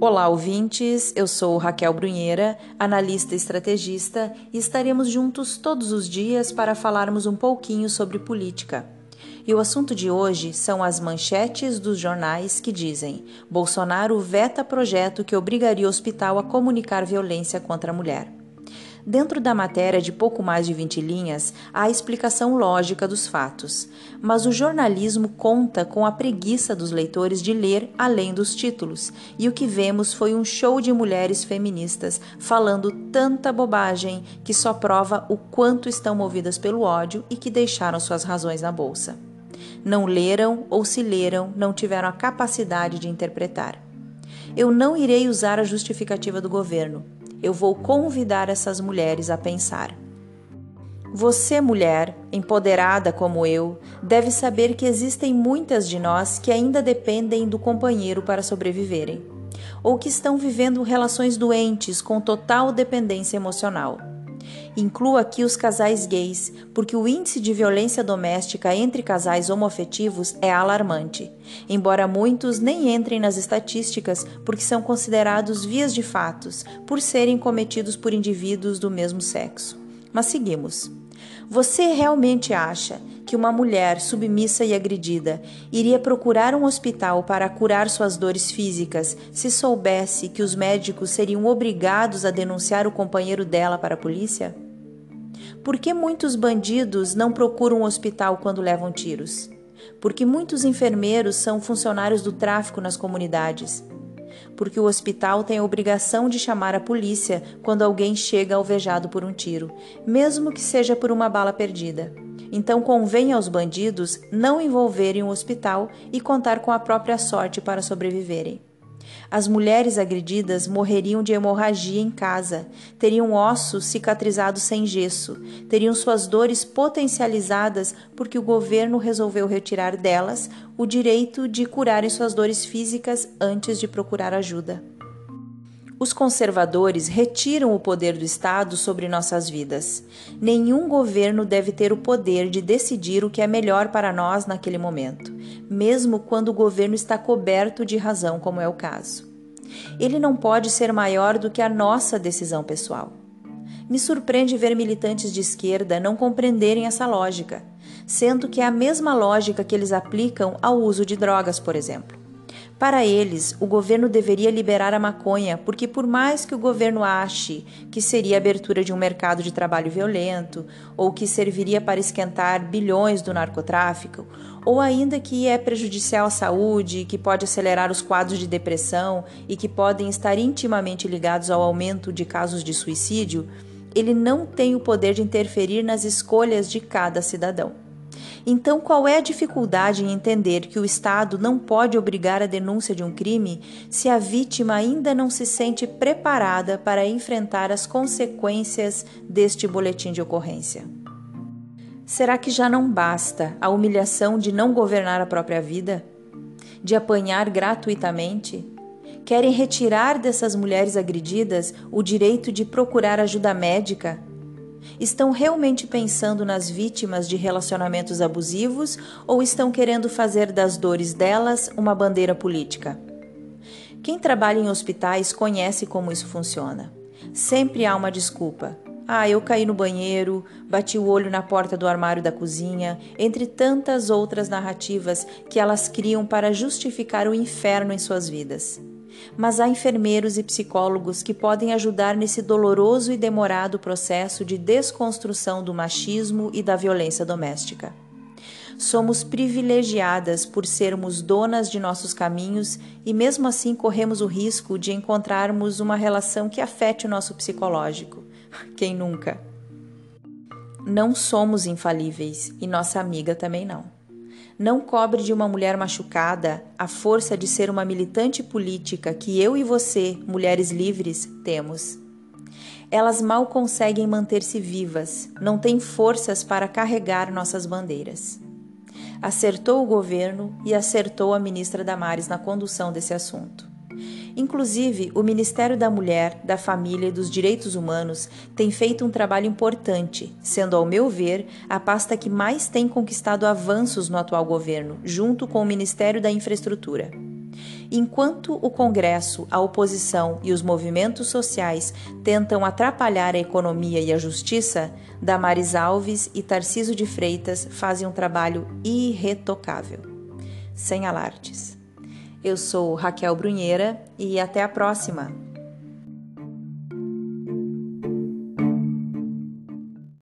Olá, ouvintes. Eu sou Raquel Brunheira, analista estrategista, e estaremos juntos todos os dias para falarmos um pouquinho sobre política. E o assunto de hoje são as manchetes dos jornais que dizem: Bolsonaro veta projeto que obrigaria o hospital a comunicar violência contra a mulher. Dentro da matéria de pouco mais de 20 linhas, há a explicação lógica dos fatos, mas o jornalismo conta com a preguiça dos leitores de ler além dos títulos, e o que vemos foi um show de mulheres feministas falando tanta bobagem que só prova o quanto estão movidas pelo ódio e que deixaram suas razões na bolsa. Não leram ou se leram, não tiveram a capacidade de interpretar. Eu não irei usar a justificativa do governo eu vou convidar essas mulheres a pensar. Você, mulher, empoderada como eu, deve saber que existem muitas de nós que ainda dependem do companheiro para sobreviverem, ou que estão vivendo relações doentes com total dependência emocional. Incluo aqui os casais gays, porque o índice de violência doméstica entre casais homoafetivos é alarmante, embora muitos nem entrem nas estatísticas porque são considerados vias de fatos por serem cometidos por indivíduos do mesmo sexo. Mas seguimos. Você realmente acha que uma mulher submissa e agredida iria procurar um hospital para curar suas dores físicas se soubesse que os médicos seriam obrigados a denunciar o companheiro dela para a polícia? Por que muitos bandidos não procuram um hospital quando levam tiros? Porque muitos enfermeiros são funcionários do tráfico nas comunidades. Porque o hospital tem a obrigação de chamar a polícia quando alguém chega alvejado por um tiro, mesmo que seja por uma bala perdida. Então convém aos bandidos não envolverem o hospital e contar com a própria sorte para sobreviverem. As mulheres agredidas morreriam de hemorragia em casa, teriam ossos cicatrizados sem gesso, teriam suas dores potencializadas porque o governo resolveu retirar delas o direito de curarem suas dores físicas antes de procurar ajuda. Os conservadores retiram o poder do Estado sobre nossas vidas. Nenhum governo deve ter o poder de decidir o que é melhor para nós naquele momento, mesmo quando o governo está coberto de razão, como é o caso. Ele não pode ser maior do que a nossa decisão pessoal. Me surpreende ver militantes de esquerda não compreenderem essa lógica, sendo que é a mesma lógica que eles aplicam ao uso de drogas, por exemplo. Para eles, o governo deveria liberar a maconha, porque, por mais que o governo ache que seria a abertura de um mercado de trabalho violento, ou que serviria para esquentar bilhões do narcotráfico, ou ainda que é prejudicial à saúde, que pode acelerar os quadros de depressão e que podem estar intimamente ligados ao aumento de casos de suicídio, ele não tem o poder de interferir nas escolhas de cada cidadão. Então, qual é a dificuldade em entender que o Estado não pode obrigar a denúncia de um crime se a vítima ainda não se sente preparada para enfrentar as consequências deste boletim de ocorrência? Será que já não basta a humilhação de não governar a própria vida? De apanhar gratuitamente? Querem retirar dessas mulheres agredidas o direito de procurar ajuda médica, Estão realmente pensando nas vítimas de relacionamentos abusivos ou estão querendo fazer das dores delas uma bandeira política? Quem trabalha em hospitais conhece como isso funciona. Sempre há uma desculpa. Ah, eu caí no banheiro, bati o olho na porta do armário da cozinha, entre tantas outras narrativas que elas criam para justificar o inferno em suas vidas mas há enfermeiros e psicólogos que podem ajudar nesse doloroso e demorado processo de desconstrução do machismo e da violência doméstica. Somos privilegiadas por sermos donas de nossos caminhos e, mesmo assim, corremos o risco de encontrarmos uma relação que afete o nosso psicológico. Quem nunca? Não somos infalíveis e nossa amiga também não não cobre de uma mulher machucada a força de ser uma militante política que eu e você, mulheres livres, temos. Elas mal conseguem manter-se vivas, não têm forças para carregar nossas bandeiras. Acertou o governo e acertou a ministra Damares na condução desse assunto. Inclusive, o Ministério da Mulher, da Família e dos Direitos Humanos tem feito um trabalho importante, sendo, ao meu ver, a pasta que mais tem conquistado avanços no atual governo, junto com o Ministério da Infraestrutura. Enquanto o Congresso, a oposição e os movimentos sociais tentam atrapalhar a economia e a justiça, Damares Alves e Tarciso de Freitas fazem um trabalho irretocável. Sem alardes. Eu sou Raquel Brunheira e até a próxima!